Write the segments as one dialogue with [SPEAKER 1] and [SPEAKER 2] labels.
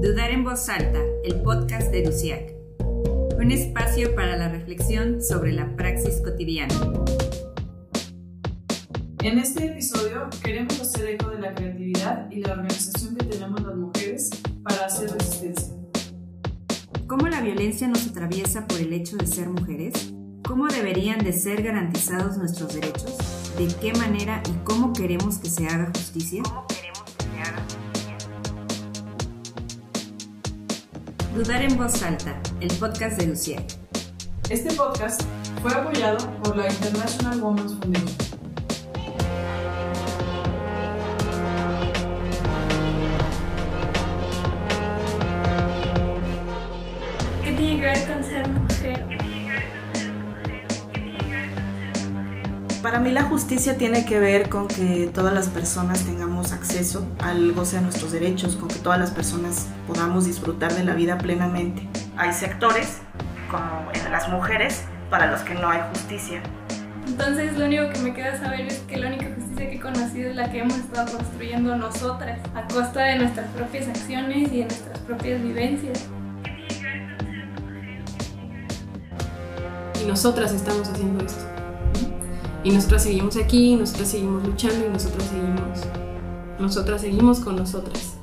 [SPEAKER 1] Dudar en voz alta, el podcast de Luciac. Un espacio para la reflexión sobre la praxis cotidiana.
[SPEAKER 2] En este episodio queremos hacer eco de la creatividad y la organización que tenemos las mujeres para hacer resistencia.
[SPEAKER 1] ¿Cómo la violencia nos atraviesa por el hecho de ser mujeres? ¿Cómo deberían de ser garantizados nuestros derechos? ¿De qué manera y cómo queremos que se haga justicia? Dudar en voz alta, el podcast de Lucía.
[SPEAKER 2] Este podcast fue apoyado por la International Women's Foundation.
[SPEAKER 3] Para mí la justicia tiene que ver con que todas las personas tengamos acceso al goce de nuestros derechos, con que todas las personas podamos disfrutar de la vida plenamente. Hay sectores, como en las mujeres, para los que no hay justicia.
[SPEAKER 4] Entonces lo único que me queda saber es que la única justicia que he conocido es la que hemos estado construyendo nosotras, a costa de nuestras propias acciones y de nuestras propias vivencias.
[SPEAKER 5] Y nosotras estamos haciendo esto. Y nosotras seguimos aquí, nosotras seguimos luchando y nosotras seguimos. Nosotras seguimos con nosotras.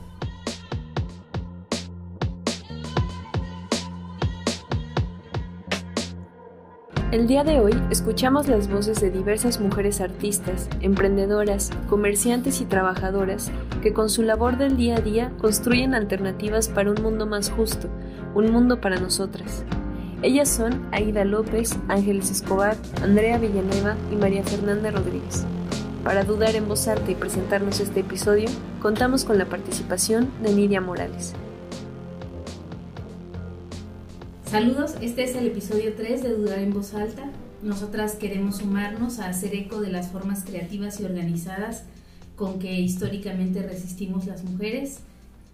[SPEAKER 6] El día de hoy escuchamos las voces de diversas mujeres artistas, emprendedoras, comerciantes y trabajadoras que con su labor del día a día construyen alternativas para un mundo más justo, un mundo para nosotras. Ellas son Aida López, Ángeles Escobar, Andrea Villanueva y María Fernanda Rodríguez. Para dudar en voz alta y presentarnos este episodio, contamos con la participación de Nidia Morales.
[SPEAKER 7] Saludos, este es el episodio 3 de Dudar en Voz Alta. Nosotras queremos sumarnos a hacer eco de las formas creativas y organizadas con que históricamente resistimos las mujeres.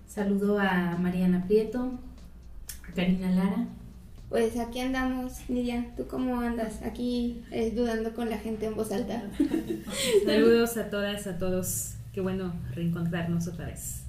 [SPEAKER 7] Saludo a Mariana Prieto, a Karina Lara.
[SPEAKER 8] Pues aquí andamos, Nidia. ¿Tú cómo andas? Aquí eh, dudando con la gente en voz alta.
[SPEAKER 9] Saludos a todas, a todos. Qué bueno reencontrarnos otra vez.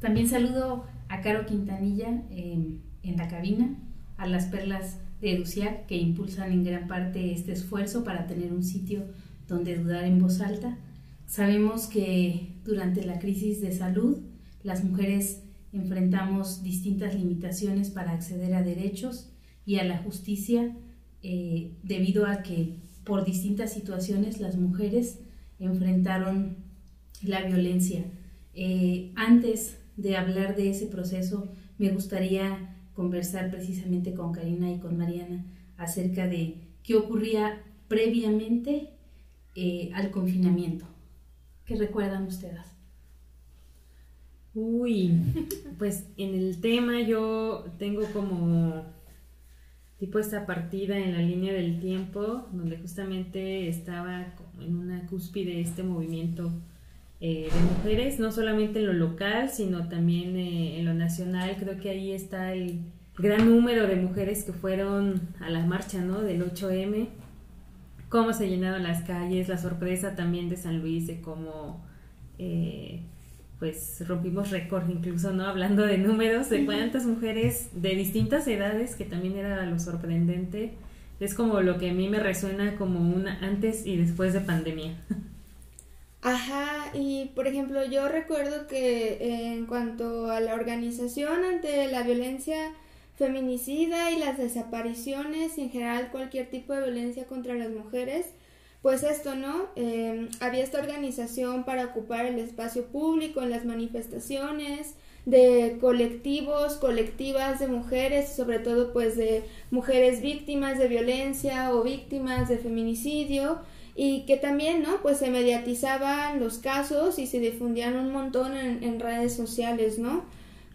[SPEAKER 7] También saludo a Caro Quintanilla eh, en la cabina a las perlas de Educiac que impulsan en gran parte este esfuerzo para tener un sitio donde dudar en voz alta. Sabemos que durante la crisis de salud las mujeres enfrentamos distintas limitaciones para acceder a derechos y a la justicia eh, debido a que por distintas situaciones las mujeres enfrentaron la violencia. Eh, antes de hablar de ese proceso, me gustaría conversar precisamente con Karina y con Mariana acerca de qué ocurría previamente eh, al confinamiento. ¿Qué recuerdan ustedes?
[SPEAKER 9] Uy, pues en el tema yo tengo como tipo esta partida en la línea del tiempo, donde justamente estaba en una cúspide este movimiento eh, de mujeres, no solamente en lo local, sino también eh, en lo nacional. Creo que ahí está el gran número de mujeres que fueron a la marcha ¿no? del 8M, cómo se llenaron las calles, la sorpresa también de San Luis, de cómo eh, pues rompimos récord incluso, ¿no? Hablando de números, de cuántas mujeres de distintas edades, que también era lo sorprendente. Es como lo que a mí me resuena como una antes y después de pandemia.
[SPEAKER 8] Ajá, y por ejemplo, yo recuerdo que en cuanto a la organización ante la violencia feminicida y las desapariciones y en general cualquier tipo de violencia contra las mujeres, pues esto, ¿no? Eh, había esta organización para ocupar el espacio público en las manifestaciones de colectivos, colectivas de mujeres, sobre todo pues de mujeres víctimas de violencia o víctimas de feminicidio y que también, ¿no? Pues se mediatizaban los casos y se difundían un montón en, en redes sociales, ¿no?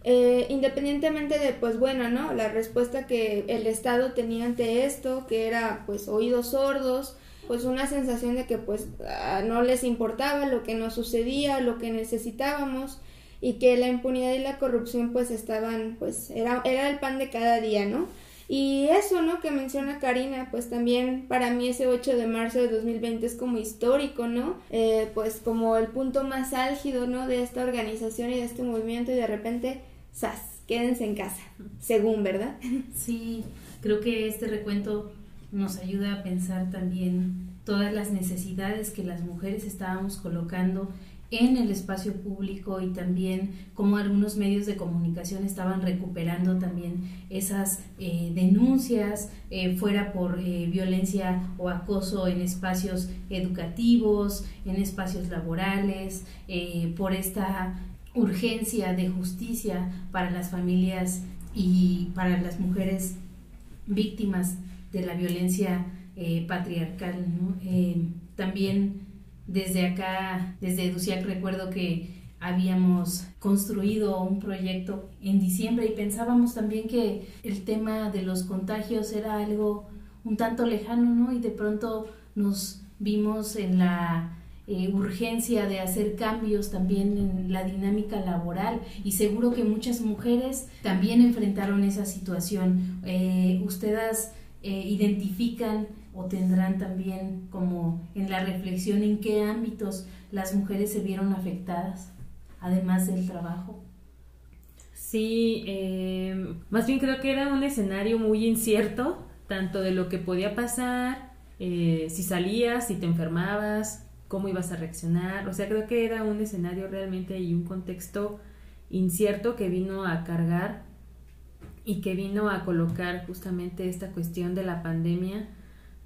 [SPEAKER 8] Eh, independientemente de, pues bueno, ¿no? La respuesta que el Estado tenía ante esto, que era pues oídos sordos, pues una sensación de que pues ah, no les importaba lo que nos sucedía, lo que necesitábamos y que la impunidad y la corrupción pues estaban pues era, era el pan de cada día, ¿no? Y eso, ¿no? Que menciona Karina, pues también para mí ese 8 de marzo de 2020 es como histórico, ¿no? Eh, pues como el punto más álgido, ¿no? De esta organización y de este movimiento y de repente, ¡zas! quédense en casa, según, ¿verdad?
[SPEAKER 7] Sí, creo que este recuento nos ayuda a pensar también todas las necesidades que las mujeres estábamos colocando en el espacio público y también cómo algunos medios de comunicación estaban recuperando también esas eh, denuncias, eh, fuera por eh, violencia o acoso en espacios educativos, en espacios laborales, por esta urgencia de justicia para las familias y para las mujeres víctimas de la violencia patriarcal. también desde acá, desde EDUCIAC, recuerdo que habíamos construido un proyecto en diciembre y pensábamos también que el tema de los contagios era algo un tanto lejano, ¿no? Y de pronto nos vimos en la eh, urgencia de hacer cambios también en la dinámica laboral y seguro que muchas mujeres también enfrentaron esa situación. Eh, ustedes eh, identifican o tendrán también como en la reflexión en qué ámbitos las mujeres se vieron afectadas, además del trabajo.
[SPEAKER 9] Sí, eh, más bien creo que era un escenario muy incierto, tanto de lo que podía pasar, eh, si salías, si te enfermabas, cómo ibas a reaccionar, o sea, creo que era un escenario realmente y un contexto incierto que vino a cargar y que vino a colocar justamente esta cuestión de la pandemia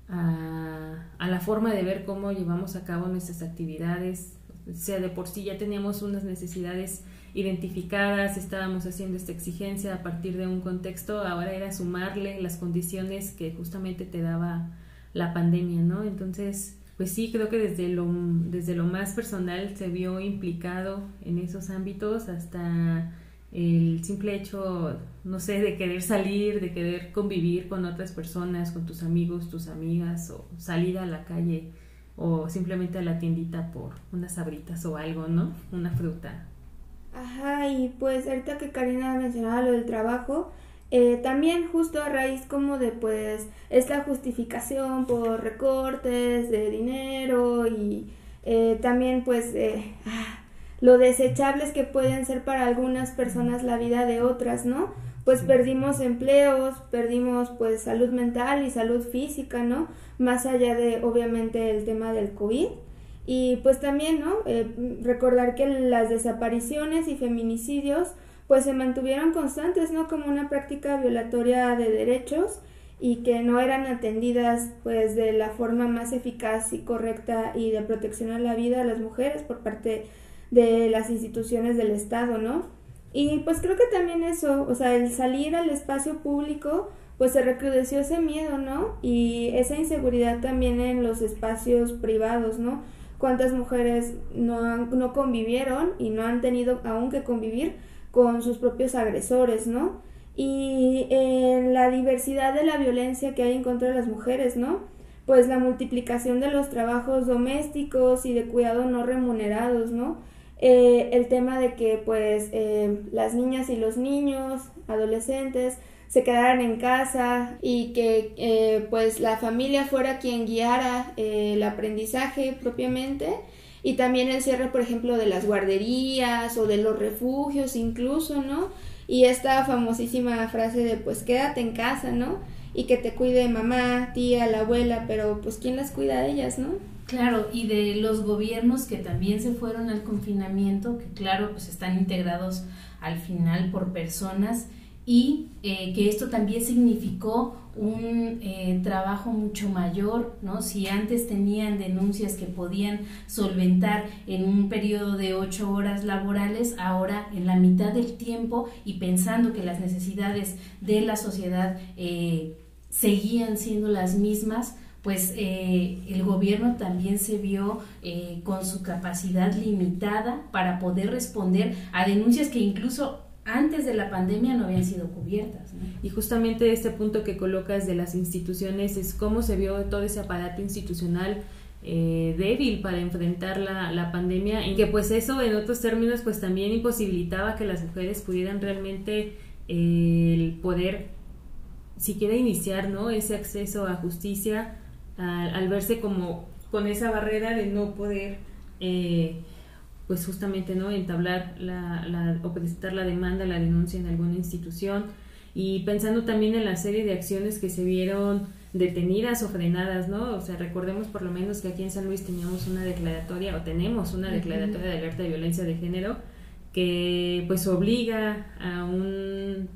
[SPEAKER 9] a, la forma de ver cómo llevamos a cabo nuestras actividades. O sea, de por sí ya teníamos unas necesidades identificadas, estábamos haciendo esta exigencia a partir de un contexto, ahora era sumarle las condiciones que justamente te daba la pandemia, ¿no? Entonces, pues sí, creo que desde lo, desde lo más personal se vio implicado en esos ámbitos hasta el simple hecho, no sé, de querer salir, de querer convivir con otras personas, con tus amigos, tus amigas, o salir a la calle, o simplemente a la tiendita por unas sabritas o algo, ¿no? Una fruta.
[SPEAKER 8] Ajá, y pues ahorita que Karina mencionaba lo del trabajo, eh, también justo a raíz como de pues esta justificación por recortes de dinero y eh, también pues eh, ah, lo desechables que pueden ser para algunas personas la vida de otras, ¿no? Pues perdimos empleos, perdimos pues salud mental y salud física, ¿no? Más allá de obviamente el tema del COVID. Y pues también, ¿no? Eh, recordar que las desapariciones y feminicidios pues se mantuvieron constantes, ¿no? Como una práctica violatoria de derechos y que no eran atendidas pues de la forma más eficaz y correcta y de protección a la vida de las mujeres por parte de las instituciones del Estado, ¿no? Y pues creo que también eso, o sea, el salir al espacio público, pues se recrudeció ese miedo, ¿no? Y esa inseguridad también en los espacios privados, ¿no? Cuántas mujeres no, no convivieron y no han tenido aún que convivir con sus propios agresores, ¿no? Y en la diversidad de la violencia que hay en contra de las mujeres, ¿no? Pues la multiplicación de los trabajos domésticos y de cuidado no remunerados, ¿no? Eh, el tema de que pues eh, las niñas y los niños, adolescentes, se quedaran en casa y que eh, pues la familia fuera quien guiara el aprendizaje propiamente y también el cierre por ejemplo de las guarderías o de los refugios incluso, ¿no? Y esta famosísima frase de pues quédate en casa, ¿no? Y que te cuide mamá, tía, la abuela, pero pues quién las cuida de ellas, ¿no?
[SPEAKER 7] Claro, y de los gobiernos que también se fueron al confinamiento, que claro, pues están integrados al final por personas y eh, que esto también significó un eh, trabajo mucho mayor, ¿no? Si antes tenían denuncias que podían solventar en un periodo de ocho horas laborales, ahora en la mitad del tiempo y pensando que las necesidades de la sociedad eh, seguían siendo las mismas, pues eh, el gobierno también se vio eh, con su capacidad limitada para poder responder a denuncias que incluso antes de la pandemia no habían sido cubiertas.
[SPEAKER 9] Y justamente este punto que colocas de las instituciones es cómo se vio todo ese aparato institucional eh, débil para enfrentar la, la, pandemia y que pues eso en otros términos pues también imposibilitaba que las mujeres pudieran realmente el poder siquiera iniciar no ese acceso a justicia al, verse como con esa barrera de no poder eh, pues justamente no entablar la, la, o presentar la demanda, la denuncia en alguna institución. Y pensando también en la serie de acciones que se vieron detenidas o frenadas, ¿no? O sea, recordemos por lo menos que aquí en San Luis teníamos una declaratoria o tenemos una declaratoria de alerta de violencia de género que pues obliga a un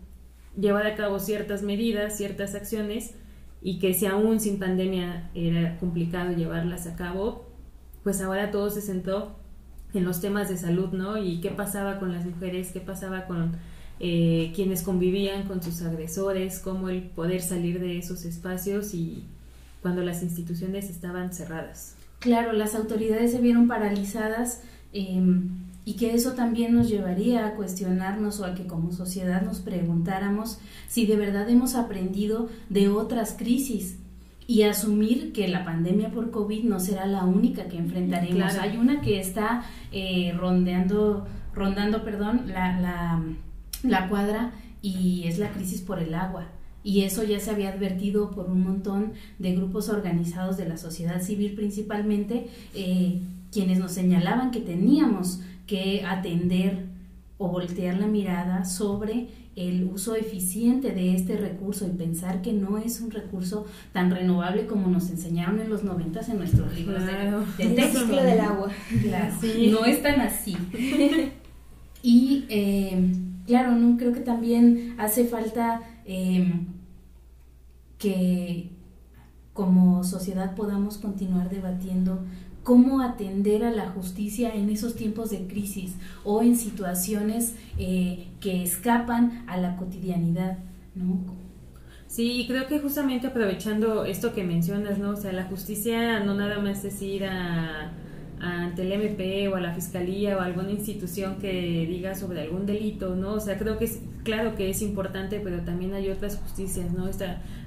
[SPEAKER 9] llevar a cabo ciertas medidas, ciertas acciones y que si aún sin pandemia era complicado llevarlas a cabo, pues ahora todo se centró en los temas de salud, ¿no? Y qué pasaba con las mujeres, qué pasaba con eh, quienes convivían con sus agresores, cómo el poder salir de esos espacios y cuando las instituciones estaban cerradas.
[SPEAKER 7] Claro, las autoridades se vieron paralizadas em, y que eso también nos llevaría a cuestionarnos o a que como sociedad nos preguntáramos si de verdad hemos aprendido de otras crisis y asumir que la pandemia por COVID no será la única que enfrentaremos. Hay una que está eh, rondeando, rondando perdón, la, la, la cuadra y es la crisis por el agua. Y eso ya se había advertido por un montón de grupos organizados de la sociedad civil principalmente, eh, quienes nos señalaban que teníamos que atender o voltear la mirada sobre el uso eficiente de este recurso y pensar que no es un recurso tan renovable como nos enseñaron en los noventas en nuestros libros de, texto.
[SPEAKER 8] del agua.
[SPEAKER 7] Claro, no es tan así. y eh, claro, no creo que también hace falta em, que como sociedad podamos continuar debatiendo cómo atender a la justicia en esos tiempos de crisis o en situaciones eh, que escapan a la cotidianidad, ¿no?
[SPEAKER 9] Sí, creo que justamente aprovechando esto que mencionas, ¿no? O sea, la justicia no nada más es ir a, ante el MP o a la fiscalía o a alguna institución que diga sobre algún delito, ¿no? O sea, creo que es claro que es importante, pero también hay otras justicias, ¿no?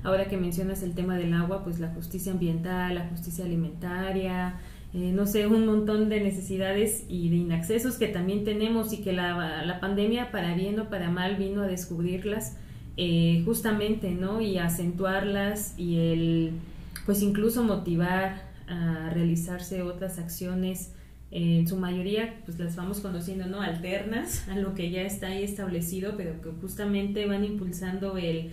[SPEAKER 9] Ahora que mencionas el tema del agua, pues la justicia ambiental, la justicia alimentaria, eh, no sé, un montón de necesidades y de inaccesos que también tenemos y que la, la pandemia, para bien o para mal, vino a descubrirlas eh, justamente, ¿no? Y acentuarlas y el, pues incluso motivar a realizarse otras acciones, en su mayoría, pues las vamos conociendo, ¿no? Alternas a lo que ya está ahí establecido, pero que justamente van impulsando el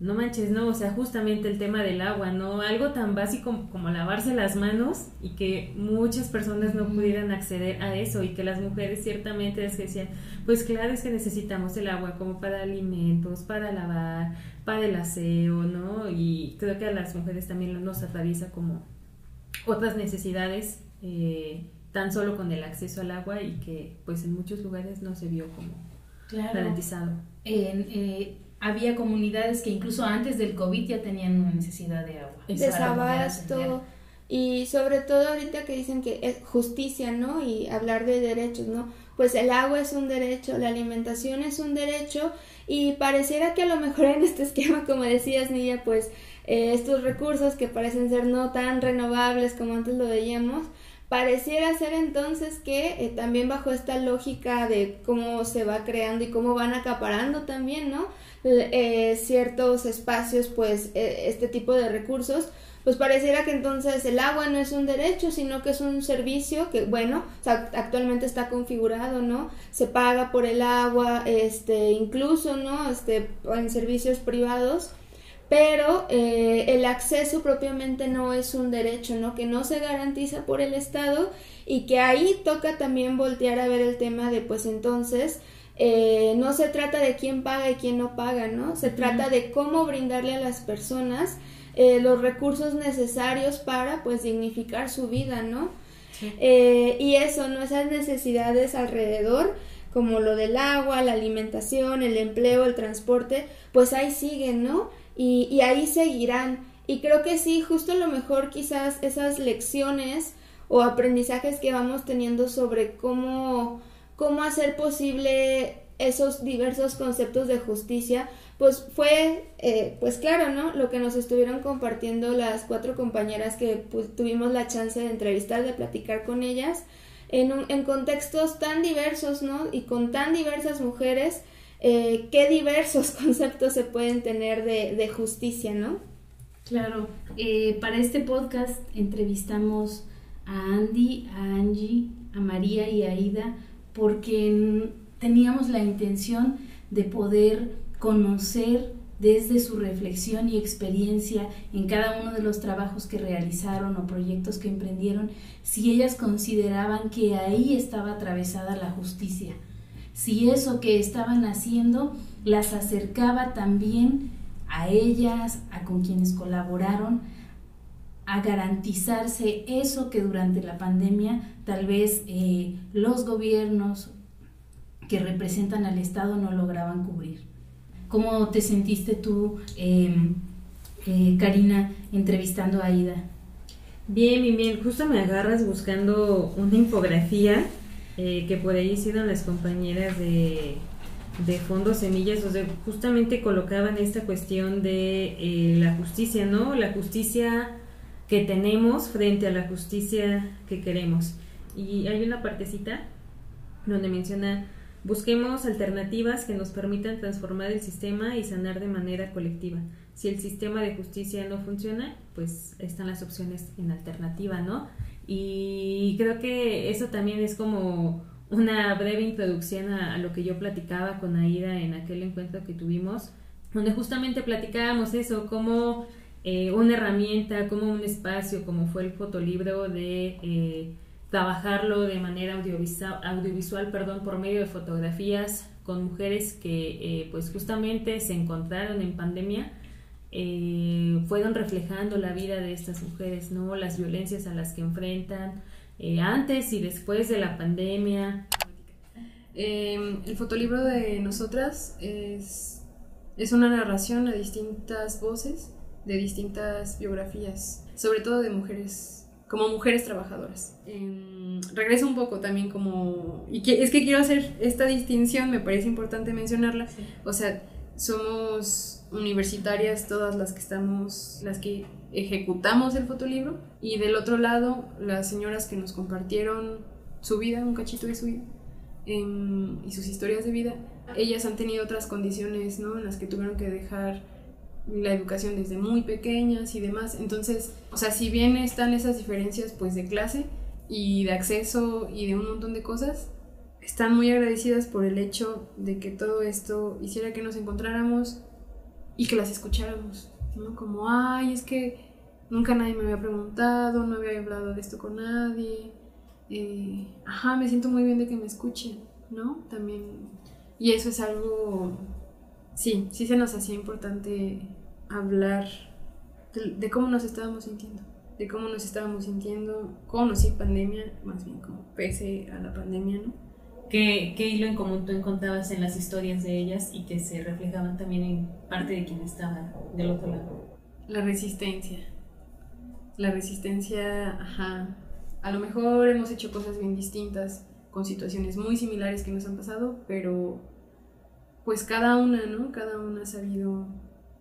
[SPEAKER 9] no manches, no, o sea, justamente el tema del agua, ¿no? Algo tan básico como, lavarse las manos y que muchas personas no pudieran acceder a eso y que las mujeres ciertamente decían, pues claro es que necesitamos el agua como para alimentos, para lavar, para el aseo, ¿no? Y creo que a las mujeres también nos atraviesa como otras necesidades, eh, tan solo con el acceso al agua y que pues en muchos lugares no se vio como garantizado.
[SPEAKER 7] En, eh, había comunidades que incluso antes del COVID ya tenían una necesidad de agua.
[SPEAKER 8] Desabasto. Y sobre todo ahorita que dicen que es justicia, ¿no? Y hablar de derechos, ¿no? Pues el agua es un derecho, la alimentación es un derecho y pareciera que a lo mejor en este esquema, como decías, Nidia, pues eh, estos recursos que parecen ser no tan renovables como antes lo veíamos, pareciera ser entonces que eh, también bajo esta lógica de cómo se va creando y cómo van acaparando también, ¿no? Eh, ciertos espacios, pues eh, este tipo de recursos, pues pareciera que entonces el agua no es un derecho, sino que es un servicio que, bueno, actualmente está configurado, ¿no? Se paga por el agua, este, incluso, ¿no? Este, en servicios privados, pero eh, el acceso propiamente no es un derecho, ¿no? Que no se garantiza por el Estado y que ahí toca también voltear a ver el tema de, pues entonces, eh, no se trata de quién paga y quién no paga, ¿no? Se trata de cómo brindarle a las personas eh, los recursos necesarios para, pues, dignificar su vida, ¿no? Eh, y eso, ¿no? Esas necesidades alrededor, como lo del agua, la alimentación, el empleo, el transporte, pues ahí siguen, ¿no? Y, y ahí seguirán. Y creo que sí, justo lo mejor quizás esas lecciones o aprendizajes que vamos teniendo sobre cómo cómo hacer posible esos diversos conceptos de justicia, pues fue, eh, pues claro, ¿no? Lo que nos estuvieron compartiendo las cuatro compañeras que pues, tuvimos la chance de entrevistar, de platicar con ellas, en, en contextos tan diversos, ¿no? Y con tan diversas mujeres, eh, qué diversos conceptos se pueden tener de, de justicia, ¿no?
[SPEAKER 7] Claro, eh, para este podcast entrevistamos a Andy, a Angie, a María y a Aida porque teníamos la intención de poder conocer desde su reflexión y experiencia en cada uno de los trabajos que realizaron o proyectos que emprendieron, si ellas consideraban que ahí estaba atravesada la justicia, si eso que estaban haciendo las acercaba también a ellas, a con quienes colaboraron, a garantizarse eso que durante la pandemia tal vez eh, los gobiernos que representan al Estado no lograban cubrir. ¿Cómo te sentiste tú, em, eh, Karina, entrevistando a Aida?
[SPEAKER 9] Bien, bien, bien. Justo me agarras buscando una infografía eh, que por ahí hicieron las compañeras de, de Fondo Semillas, donde justamente colocaban esta cuestión de la justicia, ¿no? La justicia que tenemos frente a la justicia que queremos. Y hay una partecita donde menciona, busquemos alternativas que nos permitan transformar el sistema y sanar de manera colectiva. Si el sistema de justicia no funciona, pues están las opciones en alternativa, ¿no? Y creo que eso también es como una breve introducción a, lo que yo platicaba con Aida en aquel encuentro que tuvimos, donde justamente platicábamos eso, cómo eh, una herramienta, como un espacio, como fue el fotolibro, de eh, trabajarlo de manera audiovisual, audiovisual perdón, por medio de fotografías con mujeres que eh, pues justamente se encontraron en pandemia, fueron reflejando la vida de estas mujeres, ¿no? las violencias a las que enfrentan antes y después de la pandemia.
[SPEAKER 5] Em, el fotolibro de nosotras es, es una narración a distintas voces de distintas biografías, sobre todo de mujeres, como mujeres trabajadoras. Em, regreso un poco también como, y que, es que quiero hacer esta distinción, me parece importante mencionarla, o sea, somos universitarias todas las que estamos, las que ejecutamos el fotolibro, y del otro lado, las señoras que nos compartieron su vida, un cachito de su vida, em, y sus historias de vida, ellas han tenido otras condiciones, ¿no? En las que tuvieron que dejar la educación desde muy pequeñas y demás. Entonces, o sea, si bien están esas diferencias pues de clase y de acceso y de un montón de cosas, están muy agradecidas por el hecho de que todo esto hiciera que nos encontráramos y que las escucháramos, ¿no? Como, ay, es que nunca nadie me había preguntado, no había hablado de esto con nadie, eh, ajá, me siento muy bien de que me escuchen, ¿no? También, y eso es algo, sí, sí se nos hacía importante hablar de, cómo nos estábamos sintiendo, de cómo nos estábamos sintiendo con o sin pandemia, más bien como pese a la pandemia, ¿no?
[SPEAKER 9] ¿Qué, ¿Qué, hilo en común tú encontrabas en las historias de ellas y que se reflejaban también en parte de quien estaba del otro lado?
[SPEAKER 5] La resistencia. La resistencia, ajá. A lo mejor hemos hecho cosas bien distintas, con situaciones muy similares que nos han pasado, pero pues cada una, ¿no? Cada una ha sabido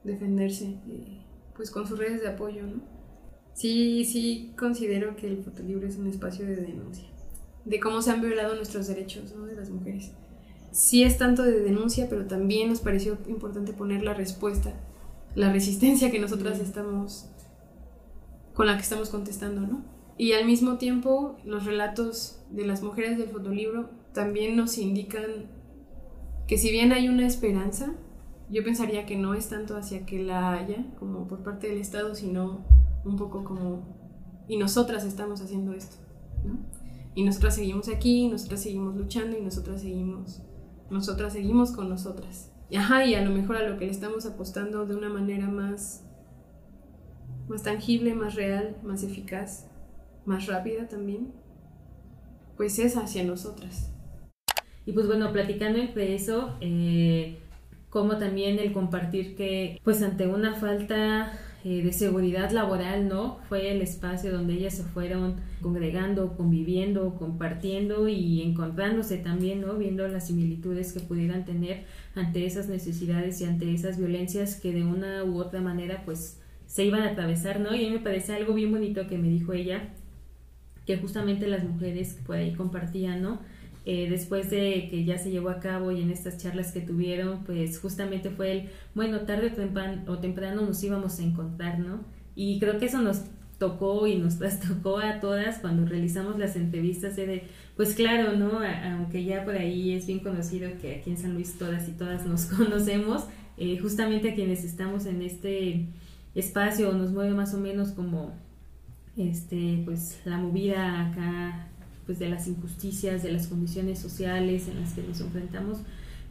[SPEAKER 5] defenderse eh, pues con sus redes de apoyo, ¿no? Sí, sí considero que el fotolibro es un espacio de denuncia, de cómo se han violado nuestros derechos ¿no? de las mujeres. Sí es tanto de denuncia, pero también nos pareció importante poner la respuesta, la resistencia que nosotras estamos, con la que estamos contestando, ¿no? Y al mismo tiempo, los relatos de las mujeres del fotolibro también nos indican que si bien hay una esperanza, yo pensaría que no es tanto hacia que la haya como por parte del Estado, sino un poco como, y nosotras estamos haciendo esto, ¿no? Y nosotras seguimos aquí, nosotras seguimos luchando y nosotras seguimos, nosotras seguimos con nosotras. Y, ajá, y a lo mejor a lo que le estamos apostando de una manera más, más tangible, más real, más eficaz, más rápida también, pues es hacia nosotras.
[SPEAKER 9] Y pues bueno, platicando entre eso, eh, como también el compartir que pues ante una falta eh, de seguridad laboral, ¿no? Fue el espacio donde ellas se fueron congregando, conviviendo, compartiendo y encontrándose también, ¿no? Viendo las similitudes que pudieran tener ante esas necesidades y ante esas violencias que de una u otra manera pues se iban a atravesar, ¿no? Y a mí me parece algo bien bonito que me dijo ella, que justamente las mujeres por ahí compartían, ¿no? Eh, después de que ya se llevó a cabo y en estas charlas que tuvieron, pues justamente fue el, bueno, tarde o temprano, o temprano nos íbamos a encontrar, ¿no? Y creo que eso nos tocó y nos trastocó a todas cuando realizamos las entrevistas de, pues claro, ¿no? aunque ya por ahí es bien conocido que aquí en San Luis todas y todas nos conocemos, eh, justamente a quienes estamos en este espacio nos mueve más o menos como este pues la movida acá pues de las injusticias, de las condiciones sociales en las que nos enfrentamos,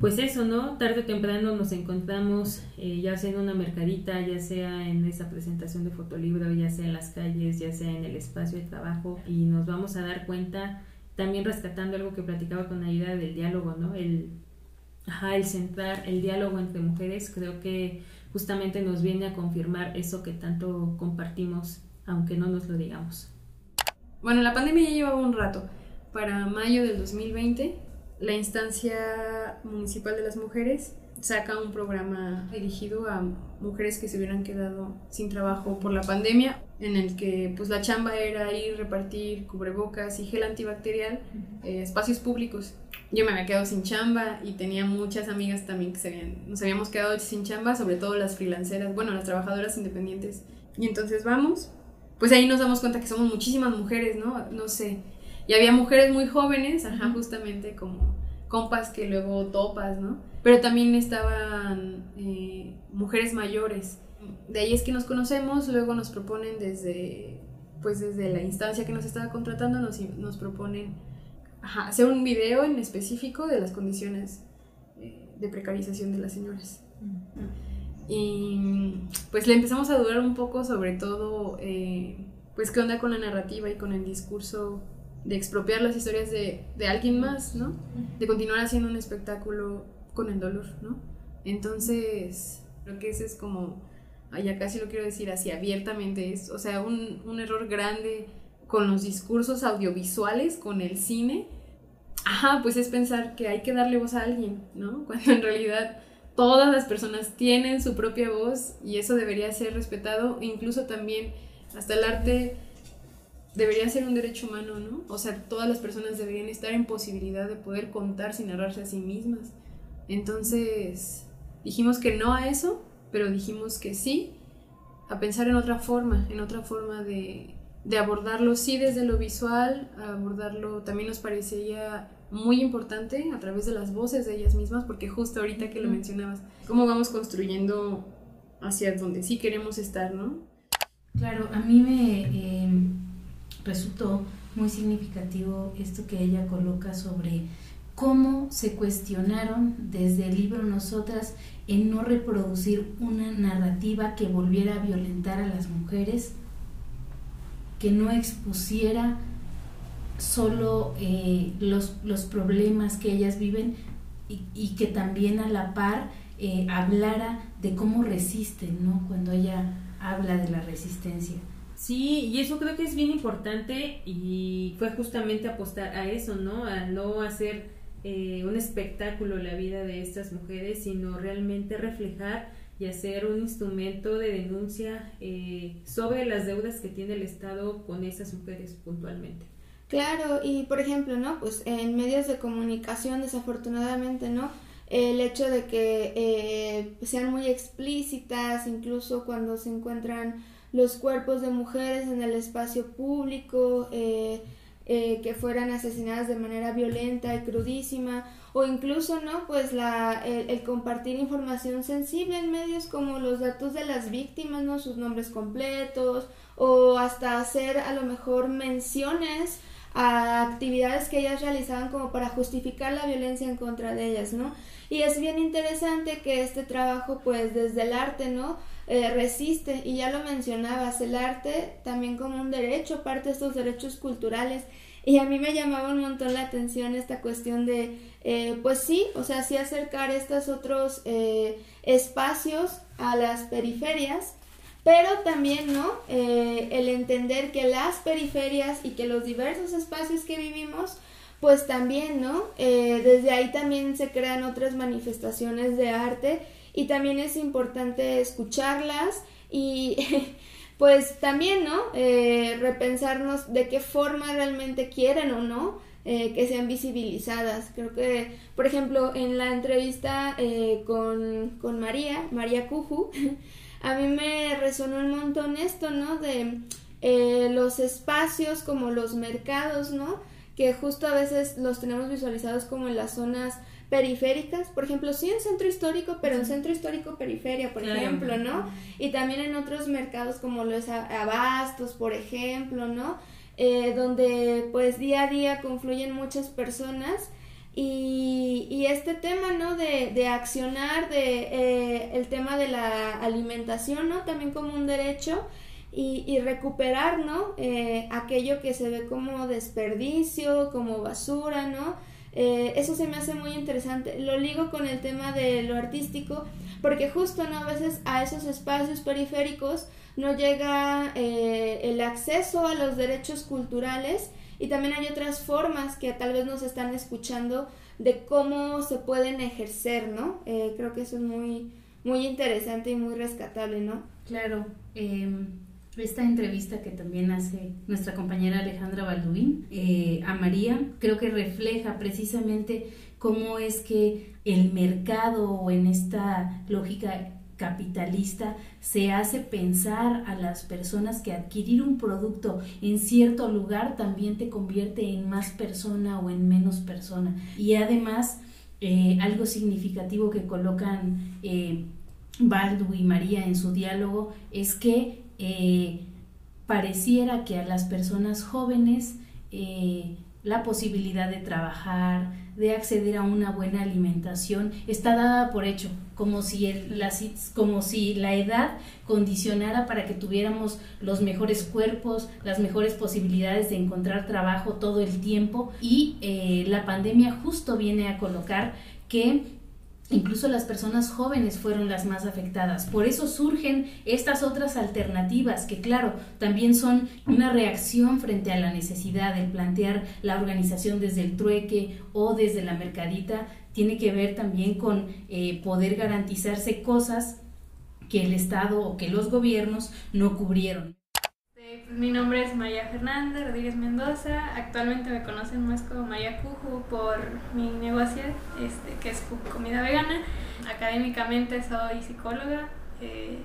[SPEAKER 9] pues eso, ¿no? Tarde o temprano nos encontramos eh, ya sea en una mercadita, ya sea en esa presentación de fotolibro, ya sea en las calles, ya sea en el espacio de trabajo y nos vamos a dar cuenta también rescatando algo que platicaba con Aida del diálogo, ¿no? El, ajá, el centrar el diálogo entre mujeres creo que justamente nos viene a confirmar eso que tanto compartimos, aunque no nos lo digamos.
[SPEAKER 5] Bueno, la pandemia ya llevaba un rato. Para mayo del 2020 la instancia municipal de las mujeres saca un programa dirigido a mujeres que se hubieran quedado sin trabajo por la pandemia, en el que pues la chamba era ir repartir cubrebocas y gel antibacterial eh, espacios públicos. Yo me había quedado sin chamba y tenía muchas amigas también que se habían, nos habíamos quedado sin chamba, sobre todo las freelanceras, bueno, las trabajadoras independientes. Y entonces vamos, pues ahí nos damos cuenta que somos muchísimas mujeres, ¿no? No sé, y había mujeres muy jóvenes, ajá, justamente como compas que luego topas, ¿no? Pero también estaban eh, mujeres mayores. De ahí es que nos conocemos, luego nos proponen desde, pues desde la instancia que nos estaba contratando, nos, nos proponen hacer un video en específico de las condiciones eh, de precarización de las señoras. Y pues le empezamos a dudar un poco sobre todo, eh, pues qué onda con la narrativa y con el discurso de expropiar las historias de, de, alguien más, ¿no? De continuar haciendo un espectáculo con el dolor, ¿no? Entonces, lo que es es como, ya casi lo quiero decir así abiertamente, es, o sea, un, un error grande con los discursos audiovisuales, con el cine, ajá, pues es pensar que hay que darle voz a alguien, ¿no? Cuando en realidad todas las personas tienen su propia voz y eso debería ser respetado, incluso también hasta el arte debería ser un derecho humano, ¿no? O sea, todas las personas deberían estar en posibilidad de poder contar sin narrarse a sí mismas. Entonces, dijimos que no a eso, pero dijimos que sí a pensar en otra forma, en otra forma de, de abordarlo, sí desde lo visual, abordarlo también nos parecería muy importante a través de las voces de ellas mismas, porque justo ahorita que lo mencionabas, cómo vamos construyendo hacia donde sí queremos estar, ¿no?
[SPEAKER 7] Claro, a mí me... Eh resultó muy significativo esto que ella coloca sobre cómo se cuestionaron desde el libro Nosotras en no reproducir una narrativa que volviera a violentar a las mujeres, que no expusiera solo eh, los, los, problemas que ellas viven y, que también a la par eh, hablara de cómo resisten, ¿no? Cuando ella habla de la resistencia.
[SPEAKER 9] Sí, y eso creo que es bien importante y fue justamente apostar a eso, ¿no? A no hacer eh, un espectáculo la vida de estas mujeres, sino realmente reflejar y hacer un instrumento de denuncia eh, sobre las deudas que tiene el Estado con esas mujeres puntualmente.
[SPEAKER 8] Claro, y por ejemplo, ¿no? Pues en medios de comunicación, desafortunadamente, ¿no? El hecho de que eh, sean muy explícitas, incluso cuando se encuentran los cuerpos de mujeres en el espacio público, eh, eh, que fueran asesinadas de manera violenta y crudísima, o incluso, ¿no? Pues la, el, compartir información sensible en medios como los datos de las víctimas, ¿no? Sus nombres completos, o hasta hacer a lo mejor menciones a actividades que ellas realizaban como para justificar la violencia en contra de ellas, ¿no? Y es bien interesante que este trabajo, pues desde el arte, ¿no? Eh, resiste, y ya lo mencionabas, el arte también como un derecho, parte de estos derechos culturales. Y a mí me llamaba un montón la atención esta cuestión de, eh, pues sí, o sea, sí acercar estos otros eh, espacios a las periferias, pero también, ¿no? el entender que las periferias y que los diversos espacios que vivimos, pues también, ¿no? desde ahí también se crean otras manifestaciones de arte y también es importante escucharlas y pues también, ¿no? Eh, repensarnos de qué forma realmente quieren o no eh, que sean visibilizadas. Creo que, por ejemplo, en la entrevista eh, con, con, María, María Cuju, a mí me resonó un montón esto, ¿no? De eh, los espacios como los mercados, ¿no? Que justo a veces los tenemos visualizados como en las zonas periféricas, por ejemplo, sí en centro histórico, pero en centro histórico periferia, por ejemplo, ¿no? Y también en otros mercados como los abastos, por ejemplo, ¿no? Eh, donde pues día a día confluyen muchas personas y, y este tema, ¿no? De, de accionar, de eh, el tema de la alimentación, ¿no? También como un derecho y, y recuperar, ¿no? Eh, aquello que se ve como desperdicio, como basura, ¿no? Eh, eso se me hace muy interesante. Lo ligo con el tema de lo artístico, porque justo ¿no? a veces a esos espacios periféricos no llega eh, el acceso a los derechos culturales y también hay otras formas que tal vez nos están escuchando de cómo se pueden ejercer, ¿no? Eh, creo que eso es muy, muy interesante y muy rescatable, ¿no?
[SPEAKER 7] Claro. Eh esta entrevista que también hace nuestra compañera Alejandra Balduín eh, a María, creo que refleja precisamente cómo es que el mercado en esta lógica capitalista se hace pensar a las personas que adquirir un producto en cierto lugar también te convierte en más persona o en menos persona. Y además, eh, algo significativo que colocan eh, Baldu y María en su diálogo es que eh, pareciera que a las personas jóvenes eh, la posibilidad de trabajar, de acceder a una buena alimentación, está dada por hecho, como si, la, como si la edad condicionara para que tuviéramos los mejores cuerpos, las mejores posibilidades de encontrar trabajo todo el tiempo y eh, la pandemia justo viene a colocar que Incluso las personas jóvenes fueron las más afectadas. Por eso surgen estas otras alternativas que, claro, también son una reacción frente a la necesidad de plantear la organización desde el trueque o desde la mercadita. Tiene que ver también con eh, poder garantizarse cosas que el Estado o que los gobiernos no cubrieron.
[SPEAKER 4] Mi nombre es María Fernanda Rodríguez Mendoza. Actualmente me conocen más como Maya Cuju por mi negocio, este, que es Comida Vegana. Académicamente soy psicóloga. Eh,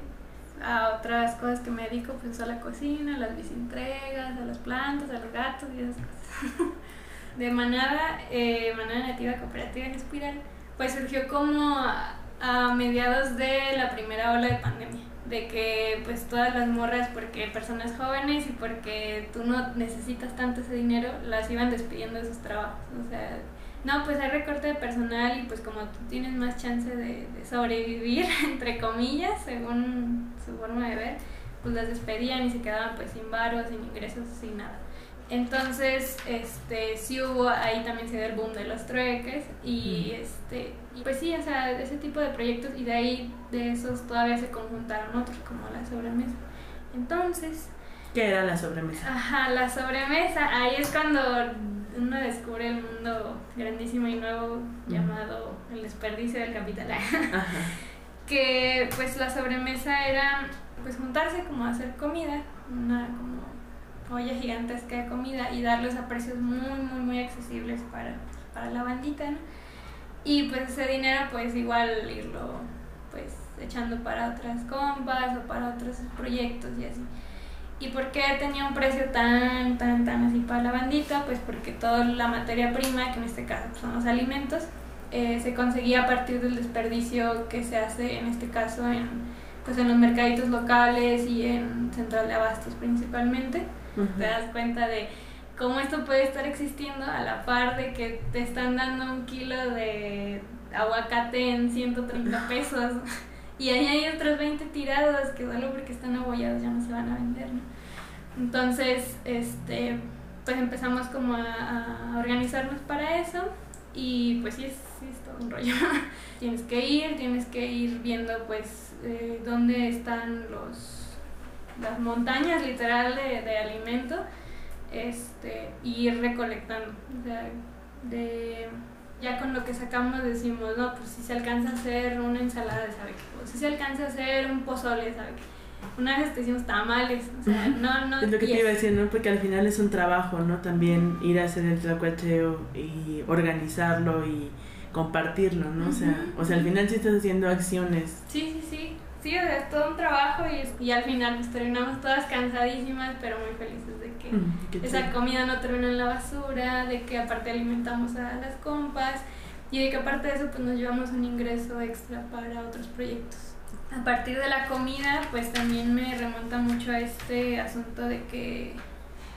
[SPEAKER 4] a otras cosas que me dedico, pues a la cocina, a las bicintregas, a las plantas, a los gatos y esas cosas. De manada, eh, manada nativa cooperativa en Espiral, pues surgió como a mediados de la primera ola de pandemia de que pues todas las morras, porque personas jóvenes y porque tú no necesitas tanto ese dinero, las iban despidiendo de sus trabajos. O sea, no, pues hay recorte de personal y pues como tú tienes más chance de, sobrevivir, entre comillas, según su forma de ver, pues las despedían y se quedaban pues sin varos, sin ingresos, sin nada. Entonces, este, sí hubo, ahí también se dio el boom de los trueques y este, y pues sí, o sea, ese tipo de proyectos y de ahí, de esos todavía se conjuntaron otros como la sobremesa. Entonces...
[SPEAKER 3] ¿Qué era la sobremesa?
[SPEAKER 4] Ajá, la sobremesa, ahí es cuando uno descubre el mundo grandísimo y nuevo llamado el desperdicio del capital. que pues la sobremesa era pues juntarse como a hacer comida, una como olla gigantesca de comida y darlos a precios muy, muy, muy accesibles para, para la bandita, ¿no? Y pues ese dinero pues igual irlo pues echando para otras compas o para otros proyectos y así. ¿Y por qué tenía un precio tan, tan, tan así para la bandita? Pues porque toda la materia prima, que en este caso son los alimentos, eh, se conseguía a partir del desperdicio que se hace en este caso en, pues en los mercaditos locales y en central de abastos principalmente te das cuenta de cómo esto puede estar existiendo a la par de que te están dando un kilo de aguacate en 130 pesos y ahí hay otros 20 tirados que solo porque están abollados ya no se van a vender, ¿no? Entonces, este, pues empezamos como a, organizarnos para eso y pues sí es, todo un rollo. tienes que ir, tienes que ir viendo pues eh, dónde están los las montañas literal de, de alimento este, y ir recolectando. O sea, de, ya con lo que sacamos decimos, no, pues si se alcanza a hacer una ensalada, ¿sabe qué? O si se alcanza a hacer un pozole, ¿sabe qué? Una vez te hicimos tamales, o sea, no, no.
[SPEAKER 3] Es lo que te iba a decir, ¿no? Porque al final es un trabajo, ¿no? También ir a hacer el tlacuacheo y organizarlo y compartirlo, ¿no? O sea, o sea, al final sí estás haciendo acciones.
[SPEAKER 4] Sí, sí, sí sí, o sea, es todo un trabajo y, y al final pues terminamos todas cansadísimas, pero muy felices de que mm, esa comida no termina en la basura, de que aparte alimentamos a las compas y de que aparte de eso pues nos llevamos un ingreso extra para otros proyectos. A partir de la comida pues también me remonta mucho a este asunto de que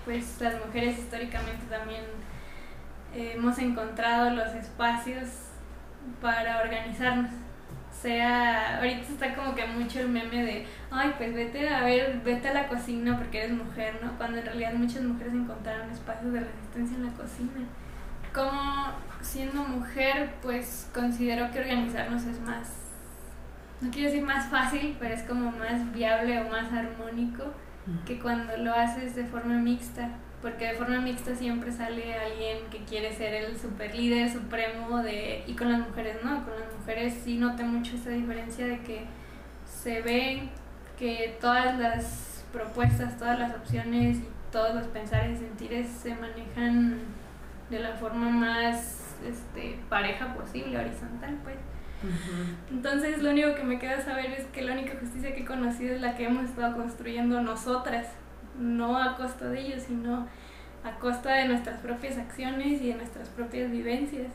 [SPEAKER 4] pues las mujeres históricamente también eh, hemos encontrado los espacios para organizarnos sea, ahorita está como que mucho el meme de, ay, pues vete a ver, vete a la cocina porque eres mujer, ¿no? Cuando en realidad muchas mujeres encontraron espacios de resistencia en la cocina. Como siendo mujer, pues considero que organizarnos es más, no quiero decir más fácil, pero es como más viable o más armónico que cuando lo haces de forma mixta porque de forma mixta siempre sale alguien que quiere ser el super líder supremo de y con las mujeres no con las mujeres sí noté mucho esa diferencia de que se ve que todas las propuestas todas las opciones y todos los pensares y sentires se manejan de la forma más este, pareja posible horizontal pues. Entonces lo único que me queda saber es que la única justicia que he conocido es la que hemos estado construyendo nosotras no a costa de ellos, sino a costa de nuestras propias acciones y de nuestras propias vivencias.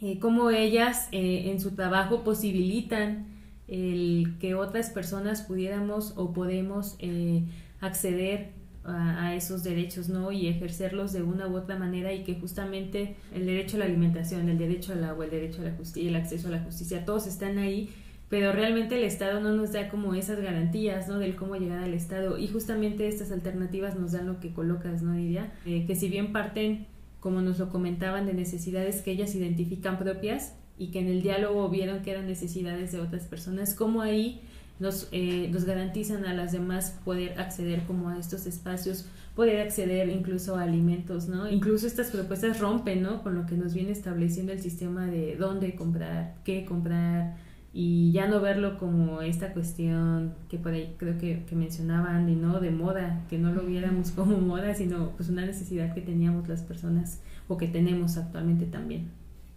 [SPEAKER 9] Eh, cómo ellas eh, en su trabajo posibilitan el que otras personas pudiéramos o podemos eh, acceder a, esos derechos, ¿no? Y ejercerlos de una u otra manera y que justamente el derecho a la alimentación, el derecho al agua, el derecho a la justicia, el acceso a la justicia, todos están ahí pero realmente el Estado no nos da como esas garantías, ¿no? Del cómo llegar al Estado y justamente estas alternativas nos dan lo que colocas, ¿no, Lidia? Eh, que si bien parten, como nos lo comentaban, de necesidades que ellas identifican propias y que en el diálogo vieron que eran necesidades de otras personas, como ahí nos, eh, nos garantizan a las demás poder acceder como a estos espacios, poder acceder incluso a alimentos, ¿no? Incluso estas propuestas rompen, ¿no? Con lo que nos viene estableciendo el sistema de dónde comprar, qué comprar, y ya no verlo como esta cuestión que por ahí creo que, que mencionaba Andy, ¿no? De moda, que no lo viéramos como moda, sino pues una necesidad que teníamos las personas o que tenemos actualmente también.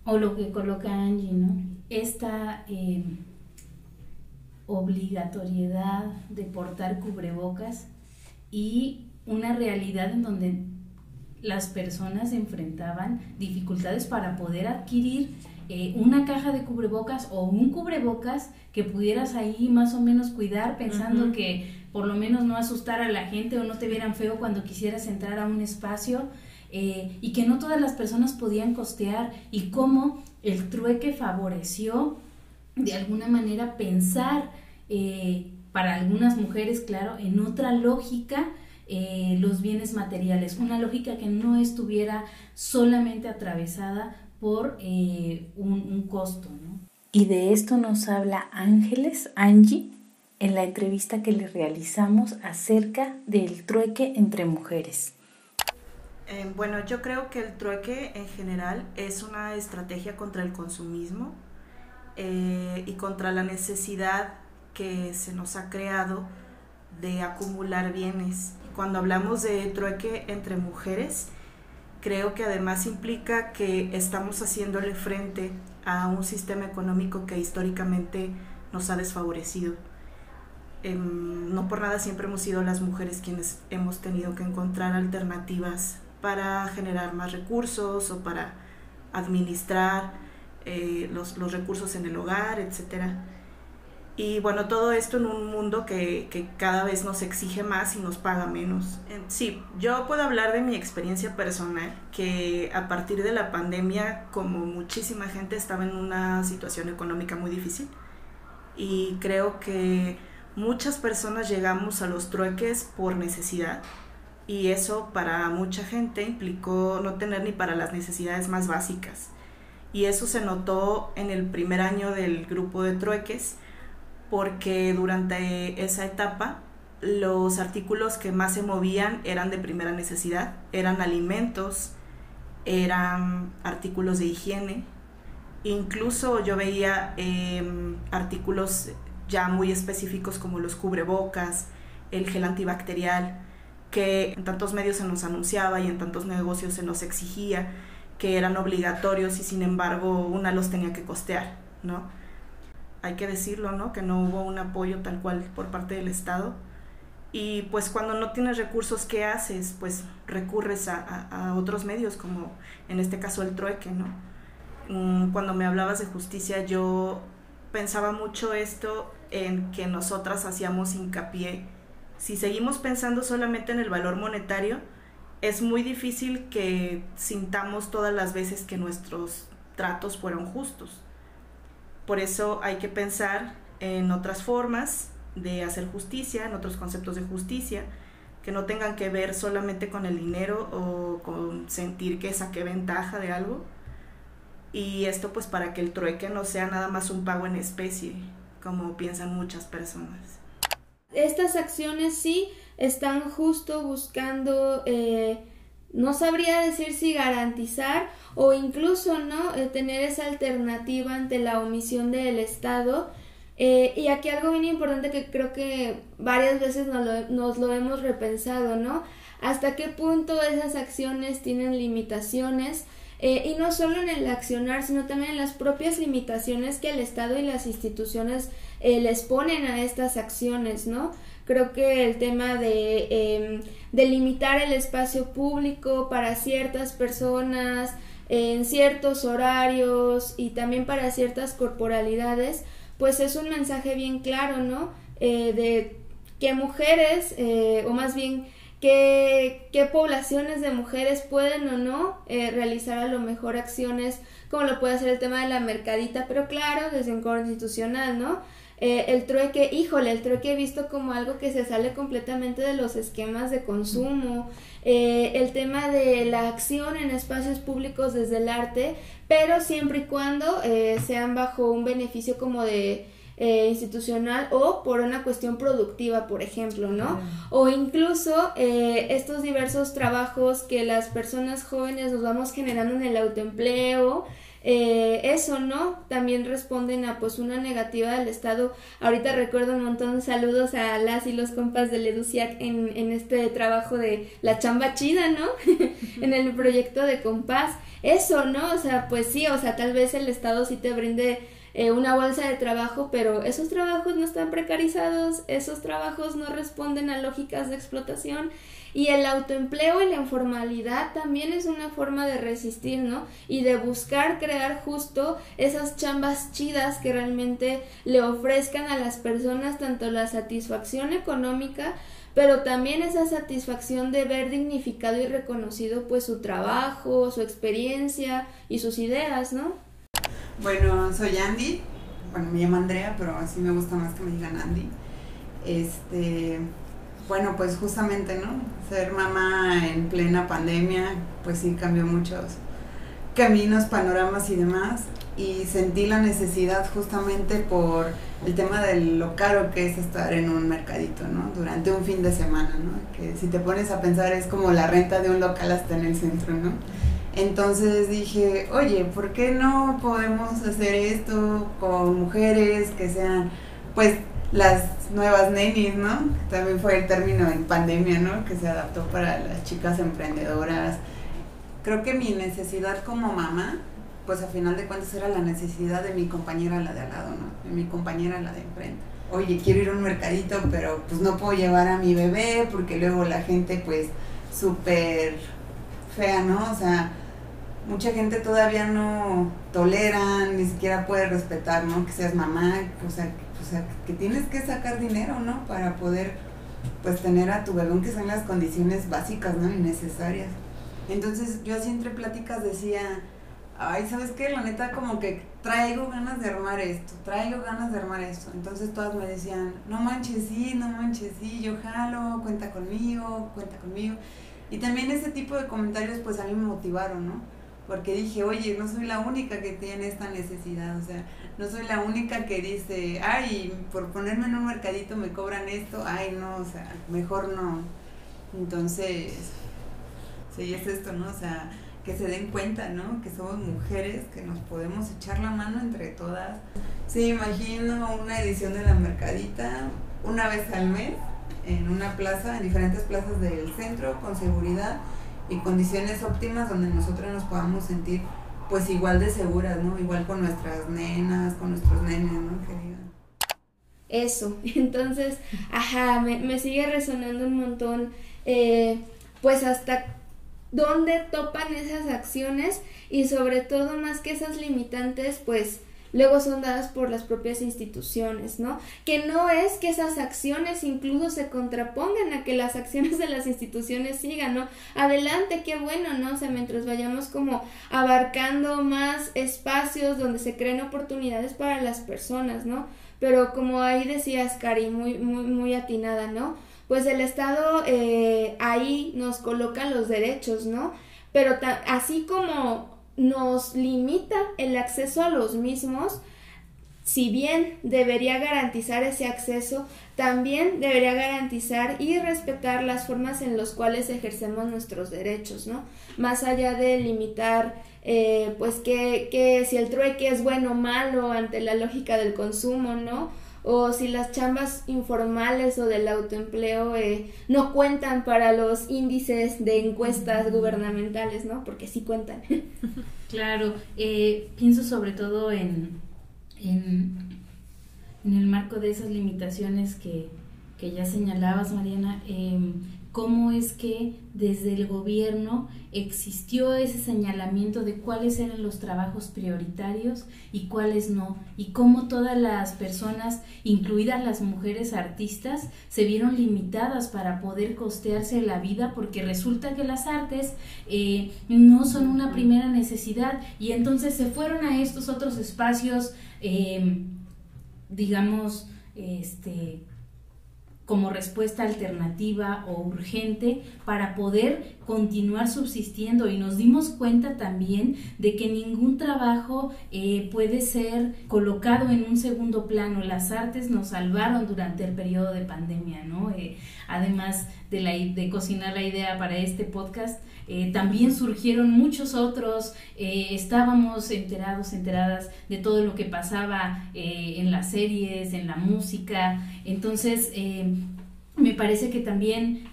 [SPEAKER 7] O lo que coloca Angie, ¿no? Esta eh, obligatoriedad de portar cubrebocas y una realidad en donde las personas enfrentaban dificultades para poder adquirir eh, una caja de cubrebocas o un cubrebocas que pudieras ahí más o menos cuidar pensando que por lo menos no asustar a la gente o no te vieran feo cuando quisieras entrar a un espacio eh, y que no todas las personas podían costear y cómo el trueque favoreció de alguna manera pensar eh, para algunas mujeres, claro, en otra lógica los bienes materiales, una lógica que no estuviera solamente atravesada por eh, un, costo. ¿no?
[SPEAKER 10] Y de esto nos habla Ángeles, Angie, en la entrevista que le realizamos acerca del trueque entre mujeres.
[SPEAKER 3] Eh, bueno, yo creo que el trueque en general es una estrategia contra el consumismo eh, y contra la necesidad que se nos ha creado de acumular bienes. Cuando hablamos de trueque entre mujeres, creo que además implica que estamos haciéndole frente a un sistema económico que históricamente nos ha desfavorecido. Em, no por nada siempre hemos sido las mujeres quienes hemos tenido que encontrar alternativas para generar más recursos o para administrar eh, los, los, recursos en el hogar, etcétera. Y bueno, todo esto en un mundo que, que, cada vez nos exige más y nos paga menos. Sí, yo puedo hablar de mi experiencia personal, que a partir de la pandemia, como muchísima gente, estaba en una situación económica muy difícil. Y creo que muchas personas llegamos a los trueques por necesidad. Y eso para mucha gente implicó no tener ni para las necesidades más básicas. Y eso se notó en el primer año del grupo de trueques porque durante esa etapa los artículos que más se movían eran de primera necesidad, eran alimentos, eran artículos de higiene, incluso yo veía em, artículos ya muy específicos como los cubrebocas, el gel antibacterial, que en tantos medios se nos anunciaba y en tantos negocios se nos exigía que eran obligatorios y sin embargo una los tenía que costear, ¿no? Hay que decirlo, ¿no? Que no hubo un apoyo tal cual por parte del Estado. Y pues cuando no tienes recursos, ¿qué haces? Pues recurres a, a, otros medios, como en este caso el trueque, ¿no? Mm, cuando me hablabas de justicia, yo pensaba mucho esto en que nosotras hacíamos hincapié. Si seguimos pensando solamente en el valor monetario, es muy difícil que sintamos todas las veces que nuestros tratos fueron justos. Por eso hay que pensar en otras formas de hacer justicia, en otros conceptos de justicia, que no tengan que ver solamente con el dinero o con sentir que saqué ventaja de algo. Y esto pues para que el trueque no sea nada más un pago en especie, como piensan muchas personas.
[SPEAKER 8] Estas acciones sí están justo buscando, eh, no sabría decir si garantizar o incluso no eh, tener esa alternativa ante la omisión del Estado. Eh, y aquí algo bien importante que creo que varias veces nos lo, hemos repensado, ¿no? Hasta qué punto esas acciones tienen limitaciones, eh, y no solo en el accionar, sino también en las propias limitaciones que el Estado y las instituciones eh, les ponen a estas acciones, ¿no? Creo que el tema de, eh, de limitar el espacio público para ciertas personas, en ciertos horarios y también para ciertas corporalidades, pues es un mensaje bien claro, ¿no? Eh, de que mujeres, o más bien qué, qué poblaciones de mujeres pueden o no eh, realizar a lo mejor acciones como lo puede hacer el tema de la mercadita, pero claro, desde un constitucional, ¿no? Eh, el trueque, híjole, el trueque he visto como algo que se sale completamente de los esquemas de consumo, eh, el tema de la acción en espacios públicos desde el arte, pero siempre y cuando sean bajo un beneficio como de eh, institucional o por una cuestión productiva, por ejemplo, ¿no? O incluso eh, estos diversos trabajos que las personas jóvenes nos vamos generando en el autoempleo, eh, eso, ¿no? También responden a pues una negativa del Estado. Ahorita recuerdo un montón de saludos a las y los compas de Leduciac en, en este trabajo de la chamba chida, ¿no? en el proyecto de compás. Eso, ¿no? O sea, pues sí, o sea, tal vez el Estado sí te brinde eh, una bolsa de trabajo, pero esos trabajos no están precarizados, esos trabajos no responden a lógicas de explotación y el autoempleo y la informalidad también es una forma de resistir, ¿no? Y de buscar crear justo esas chambas chidas que realmente le ofrezcan a las personas tanto la satisfacción económica, pero también esa satisfacción de ver dignificado y reconocido pues su trabajo, su experiencia y sus ideas, ¿no?
[SPEAKER 11] Bueno, soy Andy. Bueno, me llamo Andrea, pero así me gusta más que me digan Andy. Este, bueno, pues justamente, ¿no? Ser mamá en plena pandemia, pues sí cambió muchos caminos, panoramas y demás. Y sentí la necesidad justamente por el tema de lo caro que es estar en un mercadito, ¿no? Durante un fin de semana, ¿no? Que si te pones a pensar es como la renta de un local hasta en el centro, ¿no? Entonces dije, oye, ¿por qué no podemos hacer esto con mujeres que sean, pues, las nuevas nenis, ¿no? También fue el término en pandemia, ¿no? Que se adaptó para las chicas emprendedoras. Creo que mi necesidad como mamá, pues a final de cuentas era la necesidad de mi compañera la de al lado, ¿no? De mi compañera la de enfrente. Oye, quiero ir a un mercadito, pero pues no puedo llevar a mi bebé porque luego la gente pues súper fea, ¿no? O sea, mucha gente todavía no tolera, ni siquiera puede respetar, ¿no? Que seas mamá, o sea, o sea, que tienes que sacar dinero, ¿no? Para poder, pues, tener a tu bebé, aunque sean las condiciones básicas, ¿no? Y necesarias. Entonces, yo así entre pláticas decía, ay, ¿sabes qué? La neta, como que traigo ganas de armar esto, traigo ganas de armar esto. Entonces, todas me decían, no manches, sí, no manches, sí, yo jalo, cuenta conmigo, cuenta conmigo. Y también ese tipo de comentarios, pues, a mí me motivaron, ¿no? Porque dije, oye, no soy la única que tiene esta necesidad, o sea, no soy la única que dice, ay, por ponerme en un mercadito me cobran esto, ay, no, o sea, mejor no. Entonces, sí, es esto, ¿no? O sea, que se den cuenta, ¿no? Que somos mujeres, que nos podemos echar la mano entre todas. Sí, imagino una edición de la mercadita una vez al mes en una plaza, en diferentes plazas del centro, con seguridad y condiciones óptimas donde nosotros nos podamos sentir pues igual de seguras, ¿no? Igual con nuestras nenas, con nuestros nenes, ¿no?
[SPEAKER 8] eso. Entonces, ajá, me, me sigue resonando un montón, eh, pues hasta dónde topan esas acciones y sobre todo más que esas limitantes, pues luego son dadas por las propias instituciones, ¿no? Que no es que esas acciones incluso se contrapongan a que las acciones de las instituciones sigan, ¿no? Adelante, qué bueno, ¿no? O sea, mientras vayamos como abarcando más espacios donde se creen oportunidades para las personas, ¿no? Pero como ahí decías, Cari, muy, muy, muy atinada, ¿no? Pues el Estado eh, ahí nos coloca los derechos, ¿no? Pero así como nos limita el acceso a los mismos, si bien debería garantizar ese acceso, también debería garantizar y respetar las formas en las cuales ejercemos nuestros derechos, ¿no? Más allá de limitar, eh, pues, que, que si el trueque es bueno o malo ante la lógica del consumo, ¿no? O si las chambas informales o del autoempleo eh, no cuentan para los índices de encuestas gubernamentales, ¿no? Porque sí cuentan.
[SPEAKER 7] Claro, eh, pienso sobre todo en, en, en, el marco de esas limitaciones que, que ya señalabas, Mariana. Eh, cómo es que desde el gobierno existió ese señalamiento de cuáles eran los trabajos prioritarios y cuáles no, y cómo todas las personas, incluidas las mujeres artistas, se vieron limitadas para poder costearse la vida porque resulta que las artes eh, no son una primera necesidad y entonces se fueron a estos otros espacios, eh, digamos, este como respuesta alternativa o urgente para poder continuar subsistiendo y nos dimos cuenta también de que ningún trabajo eh, puede ser colocado en un segundo plano. Las artes nos salvaron durante el periodo de pandemia, ¿no? Eh, además de, la, de cocinar la idea para este podcast, eh, también surgieron muchos otros, estábamos enterados, enteradas de todo lo que pasaba en las series, en la música, entonces me parece que también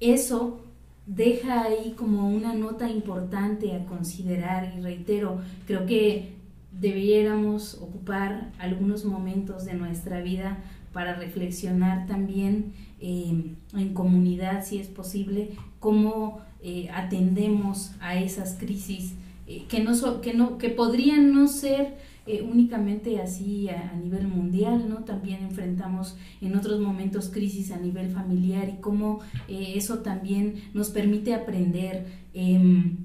[SPEAKER 7] eso deja ahí como una nota importante a considerar y reitero, creo que debiéramos ocupar algunos momentos de nuestra vida para reflexionar también eh, en comunidad, si es posible, cómo eh, atendemos a esas crisis eh, que, no que, no, que podrían no ser eh, únicamente así a, nivel mundial, ¿no? También enfrentamos en otros momentos crisis a nivel familiar y cómo eh, eso también nos permite aprender. Em,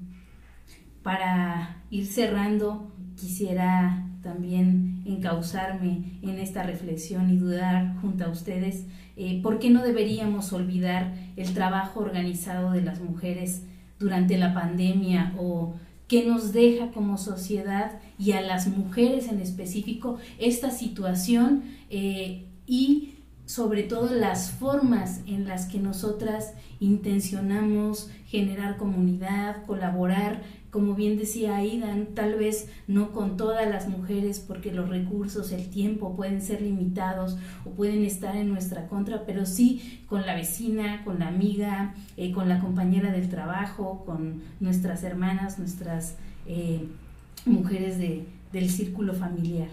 [SPEAKER 7] para ir cerrando, quisiera también encauzarme en esta reflexión y dudar junto a ustedes por qué no deberíamos olvidar el trabajo organizado de las mujeres durante la pandemia o que nos deja como sociedad y a las mujeres en específico esta situación eh, y sobre todo las formas en las que nosotras intencionamos generar comunidad, colaborar como bien decía Aidan, tal vez no con todas las mujeres porque los recursos, el tiempo pueden ser limitados o pueden estar en nuestra contra, pero sí con la vecina, con la amiga, eh, con la compañera del trabajo, con nuestras hermanas, nuestras eh, mujeres de, del círculo familiar.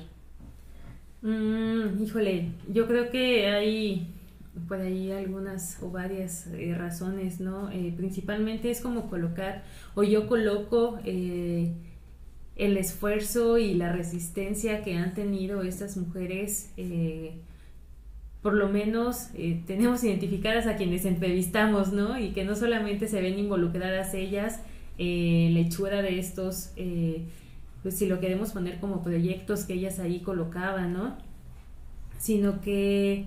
[SPEAKER 9] Mm, híjole, yo creo que hay por ahí algunas o varias eh, razones, ¿no? Eh, principalmente es como colocar, o yo coloco eh, el esfuerzo y la resistencia que han tenido estas mujeres, por lo menos tenemos identificadas a quienes entrevistamos, ¿no? Y que no solamente se ven involucradas ellas la hechura de estos, pues si lo queremos poner como proyectos que ellas ahí colocaban, ¿no? Sino que,